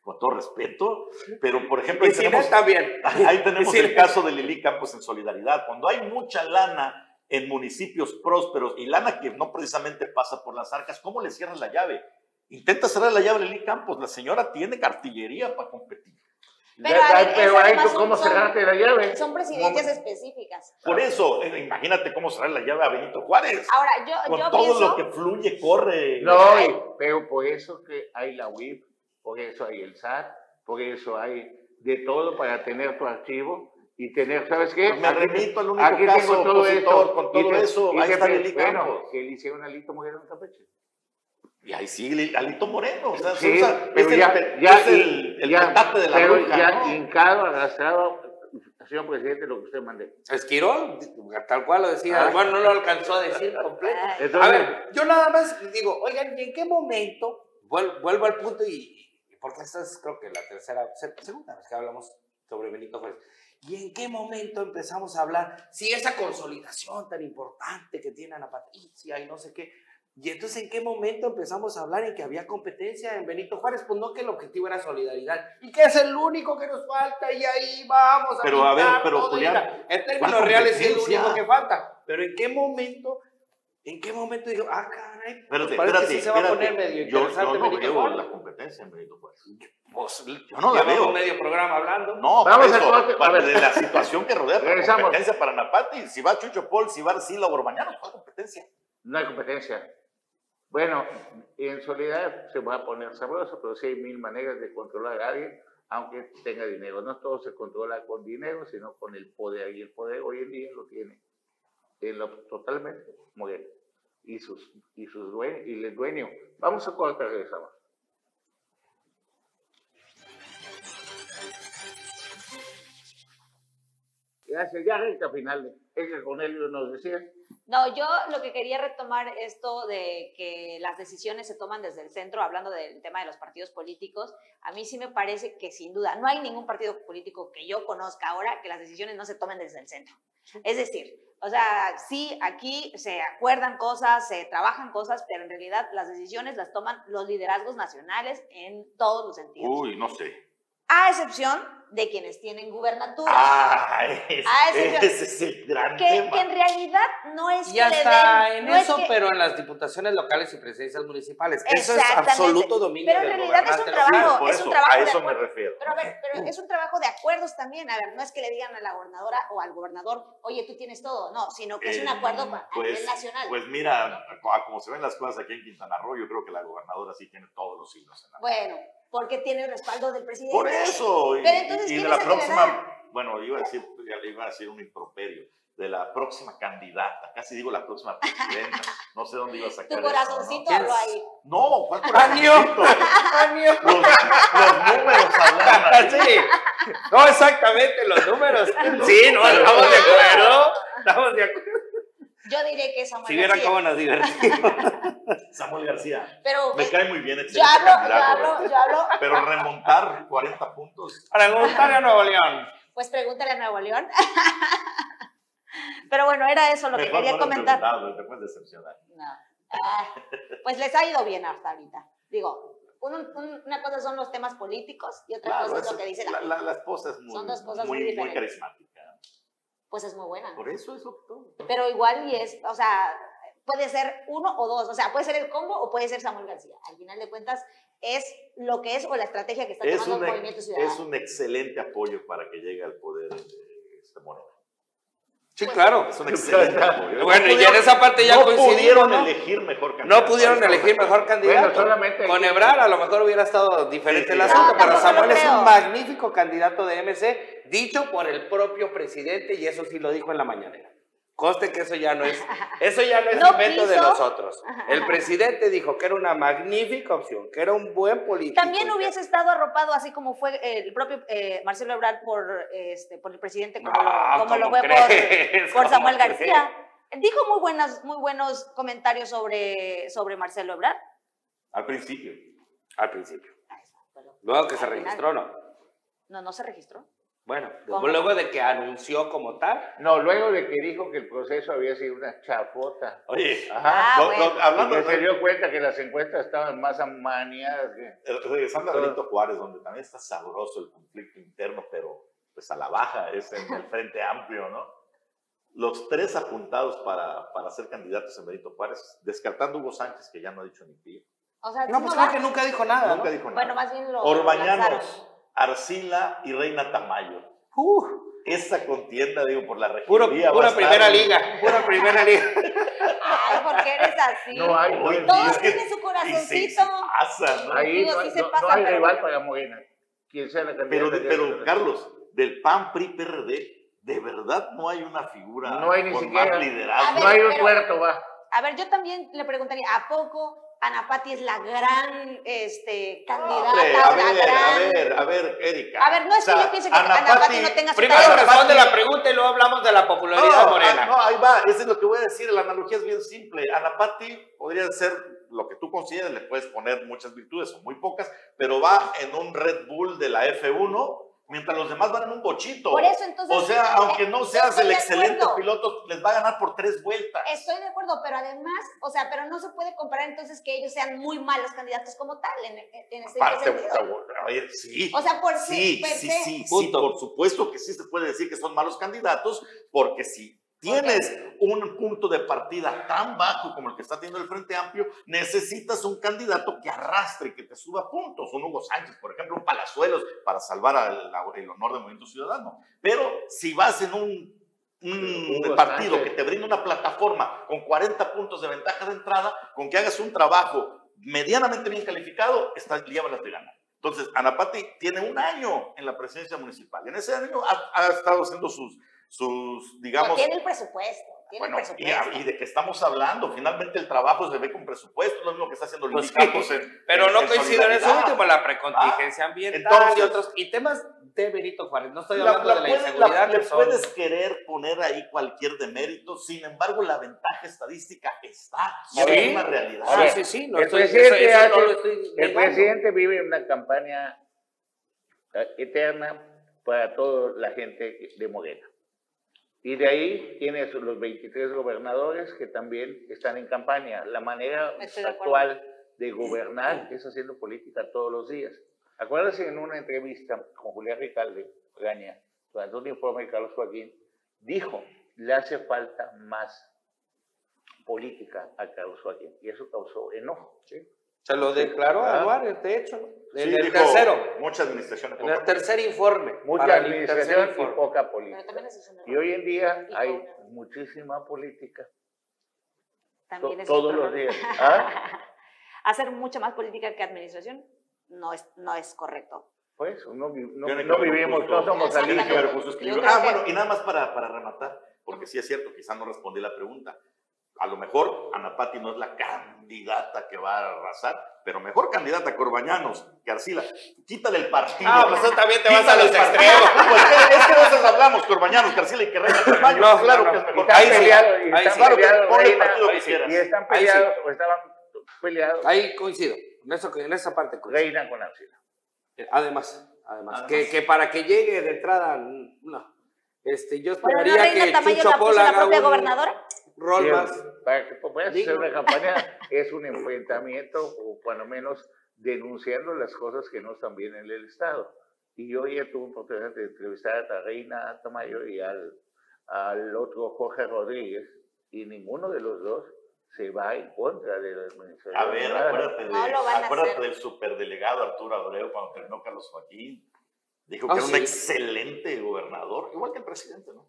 con todo respeto, pero por ejemplo, ahí tenemos, también. ahí tenemos el caso de Lili Campos en Solidaridad. Cuando hay mucha lana en municipios prósperos y lana que no precisamente pasa por las arcas, ¿cómo le cierran la llave? Intenta cerrar la llave Lili Campos, la señora tiene artillería para competir. Pero, ahí ¿cómo cerrarte la llave? Son presidencias específicas. Por eso, eh, imagínate cómo cerrar la llave a Benito Juárez. Ahora, yo, con yo todo lo que fluye, corre. No, pero por eso que hay la WIP, por eso hay el SAT, por eso hay de todo para tener tu archivo y tener, ¿sabes qué? Pues me remito al único aquí caso tengo todo esto, con todo eso, ahí está Lili Bueno, que le hicieron a Alito Moreno en Campeche. Y ahí sí, Alito Moreno, o sea, sí, pero ya, ya, es el, el ya, de la pero ya ¿no? hincado, señor presidente, lo que usted mande. Esquirol, tal cual lo decía, ah. bueno, no lo alcanzó a decir completo. Entonces, a ver, yo nada más digo, oigan, ¿y en qué momento, vuelvo, vuelvo al punto y, porque esta es creo que la tercera, segunda vez que hablamos sobre Benito Juárez, ¿Y en qué momento empezamos a hablar? Si esa consolidación tan importante que tiene Ana Patricia y no sé qué. Y entonces, ¿en qué momento empezamos a hablar en que había competencia en Benito Juárez? Pues no que el objetivo era solidaridad. Y que es el único que nos falta y ahí vamos a Pero a ver, pero Julián, En términos reales es el único que falta. Pero ¿en qué momento ¿En qué momento dijo, ah, caray, pues espérate, espérate, sí se va a poner medio yo, yo no veo la competencia en Benito Juárez. Pues, yo no la veo. medio programa hablando. No, Vamos eso, a, de la situación que rodea la competencia para Napati, si va Chucho Paul, si va Arcila o Borbañanos, ¿cuál competencia? No hay competencia. Bueno, en soledad se va a poner sabroso, pero sí hay mil maneras de controlar a alguien, aunque tenga dinero. No todo se controla con dinero, sino con el poder. Y el poder hoy en día lo tiene en lo totalmente moderno y sus, y sus dueños, y el dueño. Vamos a cortar, regresamos. Gracias, ya recta final. Es que Cornelio nos decía. No, yo lo que quería retomar esto de que las decisiones se toman desde el centro, hablando del tema de los partidos políticos, a mí sí me parece que sin duda no hay ningún partido político que yo conozca ahora que las decisiones no se tomen desde el centro. Es decir, o sea, sí, aquí se acuerdan cosas, se trabajan cosas, pero en realidad las decisiones las toman los liderazgos nacionales en todos los sentidos. Uy, no sé. A excepción de quienes tienen gubernatura. Ah, ese, es el gran que, tema. Que en realidad no es ya está en eso, pero en las diputaciones locales y presidencias municipales. Eso es absoluto dominio Pero en realidad es un trabajo, es un trabajo a eso me refiero. Pero a ver, pero es un trabajo de acuerdos también. A ver, no es que le digan a la gobernadora o al gobernador, oye, tú tienes todo. No, sino que es un acuerdo a pues, nivel nacional. Pues mira, como se ven las cosas aquí en Quintana Roo, yo creo que la gobernadora sí tiene todos los hilos en la Bueno, porque tiene el respaldo del presidente. Por eso. Pero entonces, y, ¿quién de la próxima, bueno, iba a decir, iba a decir un improperio, de la próxima candidata, casi digo la próxima presidenta, no sé dónde iba a sacar Tu eso, corazoncito ¿no? habló ahí. No, ¿cuál corazoncito? ¡Año! Los, los números hablan. Sí. No, exactamente, los números. Sí, no, estamos de acuerdo. Estamos de acuerdo. Yo diré que Samuel Si vieran García. cómo nos divertimos. Samuel García. Pero Me cae muy bien yo hablo, yo hablo, yo hablo. Pero remontar 40 puntos. Preguntarle a Nuevo León. Pues pregúntale a Nuevo León. Pero bueno, era eso lo que quería no comentar. te puedes decepcionar. No. Ah, pues les ha ido bien hasta ahorita. Digo, un- un- una cosa son los temas políticos y otra Claro, cosa es lo que dice la, la, gente. la, la esposa es muy, Son dos cosas muy, muy muy diferentes. carismática. Pues es muy buena. Por eso es todo. Pero igual y es, o sea, puede ser uno o dos. O sea, puede ser el combo o puede ser Samuel García. Al final de cuentas, es lo que es o la estrategia que está Es tomando un, el Movimiento Ciudadano. es un excelente apoyo para que llegue al poder eh, este Moreno. Sí, claro. Es un excelente apoyo. Bueno, No y en esa parte ya no pudieron ¿no? elegir mejor candidato. No pudieron elegir mejor candidato. Bueno, solamente Con Ebrard a lo mejor hubiera estado diferente Sí, el asunto, No, pero Samuel es un magnífico candidato de MC, dicho por el propio presidente, y eso sí lo dijo en la mañanera. Conste que eso ya no es, eso ya no es No invento de nosotros. El presidente dijo que era una magnífica opción, que era un buen político. También hubiese estado arropado, así como fue eh, el propio eh, Marcelo Ebrard por, este, por el presidente, como, No, lo, como lo ¿cómo fue crees? por, por ¿Cómo Samuel crees? García. Dijo muy, buenas, muy buenos comentarios sobre, sobre Marcelo Ebrard. Al principio. Al principio. Luego que se registró, ¿no? No, no se registró. Bueno, ¿Cómo? luego de que anunció como tal. No, luego de que dijo que el proceso había sido una chafota. Oye, Ajá. Ah, no, bueno. no, hablando Y que se de dio cuenta que las encuestas estaban más amañadas que... Eh, regresando a Benito Juárez, donde también está sabroso el conflicto interno, pero pues a la baja, es en el Frente Amplio, ¿no? Los tres apuntados para, para ser candidatos en Benito Juárez, descartando Hugo Sánchez, que ya no ha dicho ni pío. O sea, No, pues creo que nunca dijo nada. Nunca ¿no? dijo nada. Bueno, más bien lo lanzaron. Arcila y Reina Tamayo. Uh, Esa contienda, digo, por la regiduría. va pura primera liga, pura primera liga. Ay, ¿por qué eres así? No hay, Todos tienen su corazoncito. pasa, ¿no? Ahí Digo, no, sí se no- pasa, no hay pero rival para Morena. Quien sea la Pero, candidata. pero Carlos, del PAN, PRI, PRD, de verdad no hay una figura No hay ni con siquiera- más liderazgo. Ver, No hay un pero- puerto, va. A ver, yo también le preguntaría, ¿a poco Ana Pati es la gran este, candidata? Hombre, a la ver, a gran... ver, a ver, Erika. A ver, no es que O sea, yo piense que Ana Ana, Pati Pati- no tenga su Primero responde la pregunta y luego hablamos de la popularidad No, Morena. ah, no, ahí va, eso es lo que voy a decir, la analogía es bien simple. Anapati podría ser lo que tú consideres, le puedes poner muchas virtudes o muy pocas, pero va en un Red Bull de la F1, mientras los demás van en un bochito. Por eso, entonces, o sea, eh, aunque no seas el excelente acuerdo. piloto, les va a ganar por tres vueltas. Estoy de acuerdo, pero además, o sea, pero no se puede comparar entonces que ellos sean muy malos candidatos como tal en, en, en este Parte- sentido. a ver, sí. O sea, por sí, Sí, sí, sí, por supuesto que sí se puede decir que son malos candidatos, porque si tienes un punto de partida tan bajo como el que está teniendo el Frente Amplio, necesitas un candidato que arrastre, que te suba puntos. Un Hugo Sánchez, por ejemplo, un Palazuelos, para salvar al- el honor del Movimiento Ciudadano. Pero si vas en un, un partido Sánchez. que te brinda una plataforma con 40 puntos de ventaja de entrada, con que hagas un trabajo medianamente bien calificado, estás, llévalas de ganar. Entonces, Anapati tiene un año en la presidencia municipal. En ese año ha, ha estado haciendo sus, sus No, digamos, tiene el presupuesto. Tiene bueno, el y, presupuesto. y de qué estamos hablando. Finalmente el trabajo se ve con presupuesto, lo mismo que está haciendo el Pues en- Pero en- no en coincide en eso último, la precontingencia ambiental entonces- y otros. Y temas de Benito Juárez. No estoy La- hablando la de la puedes- inseguridad. la- que le son- puedes querer poner ahí cualquier demérito, sin embargo, la ventaja estadística está. Y Sí. es una realidad. Sí, sí, sí. No el estoy, eso, presidente eso no hace- lo estoy El presidente vive una campaña eh, eterna para toda la gente de Morena. Y de ahí tienes los 23 gobernadores que también están en campaña. La manera Estoy de actual de gobernar es haciendo política todos los días. Acuérdese en una entrevista con Julián Ricalde Gaña, durante un informe de Carlos Joaquín, dijo, le hace falta más política a Carlos Joaquín. Y eso causó enojo. Se lo declaró a Ah. Juárez, de hecho. ¿no? Sí, En el dijo, tercero. Mucha administración. En el tercer informe. Mucha el administración y informe. poca Pero política. Y hoy en día Y hay muchísima política. También to- es todos los días. ¿Ah? Hacer mucha más política que administración. no es, no es correcto. Pues no, no, vivimos, no somos Ah, bueno, y nada más para, para rematar, porque sí es cierto, quizás no respondí la pregunta. A lo mejor Anapati no es la candidata que va a arrasar, pero mejor candidata Corbañanos que Arcila. Quítale el partido. Ah, pues también te vas a los extremos. Pues es que a veces hablamos Corbañanos, Carcila y Carrera. No, claro que es mejor. Están peleados, y están peleados, y están peleados o estaban peleados. Ahí coincido, en, eso, en esa parte coincido. Reina con Arcila. Eh, además, además, Que, que, para que llegue de entrada, no. Este, yo esperaría bueno, ¿no que Tamayo Chucho la, puso la propia gobernadora? Rol más. Para que puedas hacer una campaña es un enfrentamiento o cuando menos denunciando las cosas que no están bien en el Estado. Y yo ya tuve oportunidad de entrevistar a Reina Tamayo y al, al otro Jorge Rodríguez y ninguno de los dos se va en contra de la administración. A ver, acuérdate, de, acuérdate del superdelegado Arturo Abreu cuando terminó Carlos Joaquín. Dijo que ah, era un excelente gobernador, igual que el presidente, ¿no?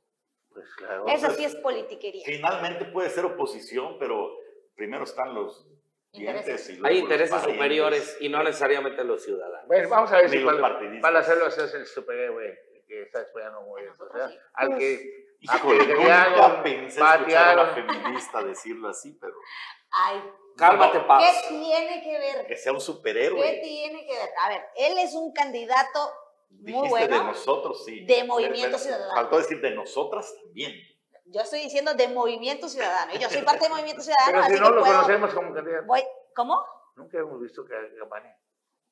Pues claro. Eso sí es politiquería. Finalmente puede ser oposición, pero primero están los dientes y Hay intereses superiores y no necesariamente los ciudadanos. Bueno, vamos a ver si para, para hacerlo es el superhéroe que está esperando muy bien. O sea, al que Híjole, nunca pensé escuchar a una feminista decirlo así, pero... Ay, Cálmate, Paz. ¿Qué tiene que ver? Que sea un superhéroe. ¿Qué tiene que ver? A ver, él es un candidato muy bueno. de nosotros, sí. De Movimiento Ciudadano. Faltó decir de nosotras también. Yo estoy diciendo de Movimiento Ciudadano. Y yo soy parte de Movimiento Ciudadano. Pero si no lo conocemos como candidato. ¿Cómo? Nunca hemos visto que campaña.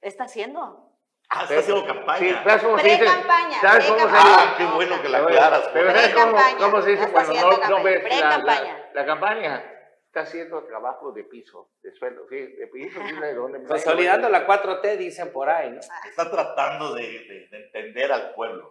Está haciendo. Ah, está haciendo campaña. Sí, ¿sabes cómo se dice? Pre-campaña. ¿Sabes cómo se dice? Ah, qué bueno que la aclaras. Pero ¿sabes cómo, cómo se dice cuando no, no ves la, la, la campaña? Está haciendo trabajo de piso, de suelo, sí, de piso, sí, de dónde Consolidando la 4T, dicen por ahí, ¿no? Está tratando de, de, de entender al pueblo.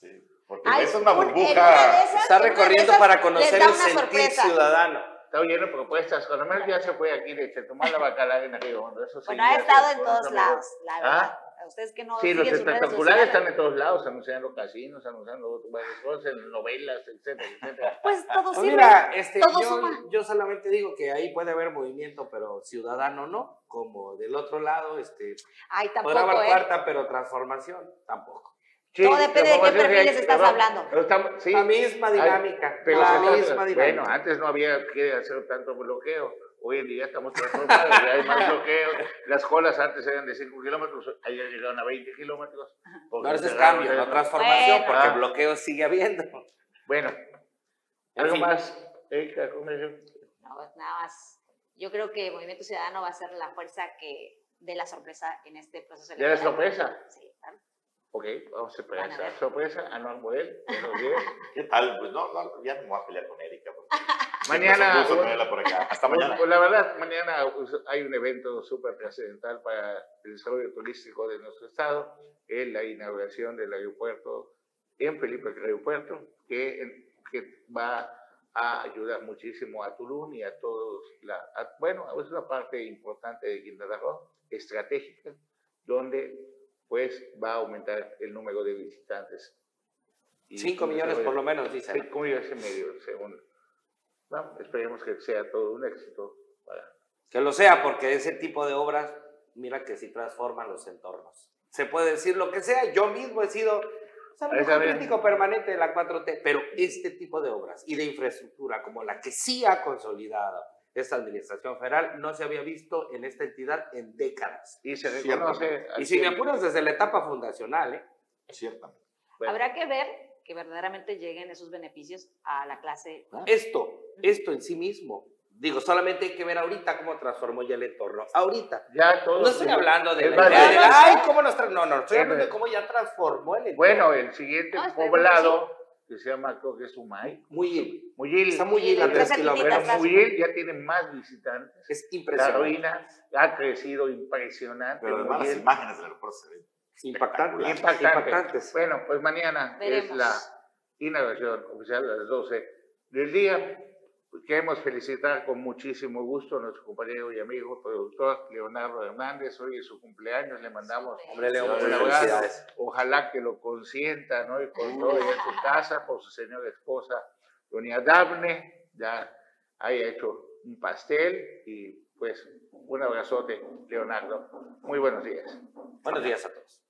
Sí, porque Ay, es una burbuja. Esas, está recorriendo para conocer el sentir sorpresa. ciudadano. Está oyendo propuestas. Cuando menos ya se fue aquí de tomar la bacalao en Río Hondo. Eso sí, bueno, ha estado en todos lados, la verdad. ¿Ah? Ustedes que no sí, los espectaculares están en todos lados, anunciando casinos, anunciando varias cosas, novelas, etcétera, etcétera. Pues todo pues Mira, este, yo, yo, solamente digo que ahí puede haber movimiento, pero ciudadano no, como del otro lado, este, Ay, tampoco, podrá haber ¿eh? cuarta, pero transformación, tampoco. Sí, Todo depende de qué perfiles estás hablando. sí, la misma dinámica. pero la misma dinámica. Bueno, antes no había que hacer tanto bloqueo Hoy en día estamos transformados, ya hay más bloqueos. Las colas antes eran de 5 kilómetros, ya llegaron a 20 kilómetros. No, ese es cambio, no transformación, porque porque bloqueo sigue habiendo. Bueno, ¿algo más, Erika, No, pues nada más. Yo creo que Movimiento Ciudadano va a ser la fuerza que dé la sorpresa en este proceso electoral. ¿Ya la sorpresa? Sí, claro. Ok, vamos a esperar esa sorpresa. Anual Model, buenos días. ¿Qué tal? Pues no, no, ya no me voy a pelear con Erika. Mañana. Por acá. Hasta mañana. Pues la verdad, mañana pues, hay un evento súper trascendental para el desarrollo turístico de nuestro estado, es la inauguración del aeropuerto en Felipe Aeropuerto, que, que va a ayudar muchísimo a Tulum y a todos. La, bueno, es una parte importante de Quintana Roo, estratégica, donde pues va a aumentar el número de visitantes. 5 millones por lo menos, dice. 5 millones y medio, según. Bueno, esperemos que sea todo un éxito. Para... Que lo sea, porque ese tipo de obras, mira que sí transforman los entornos. Se puede decir lo que sea, yo mismo he sido un crítico permanente de la 4T, pero este tipo de obras y de infraestructura como la que sí ha consolidado esta administración federal no se había visto en esta entidad en décadas. Y se reconoce. Y si me apuras desde la etapa fundacional, ¿eh? Ciertamente. Habrá que ver que verdaderamente lleguen esos beneficios a la clase. Esto, esto en sí mismo. Digo, solamente hay que ver ahorita cómo transformó ya el entorno. Ahorita. Ya todo no estoy hablando de ay, cómo nos no, no, estoy hablando de cómo ya transformó el entorno. Bueno, el siguiente poblado que se llama, creo que es Humay. Muyil. Muyil. Está Muyil a tres kilómetros. Muyil ya tiene más visitantes. Es impresionante. La ruina ha crecido impresionante. Pero además las imágenes del aeropuerto se ven impactantes. impactantes. Bueno, pues mañana es la inauguración oficial a las 12 del día. Queremos felicitar con muchísimo gusto a nuestro compañero y amigo productor Leonardo Hernández. Hoy es su cumpleaños, le mandamos Hombre, un abrazo. Ojalá que lo consienta, ¿no? Y con todo en su casa, por su señora esposa, doña Daphne, ya haya hecho un pastel y pues Un abrazote, Leonardo. Muy buenos días. Buenos días a todos.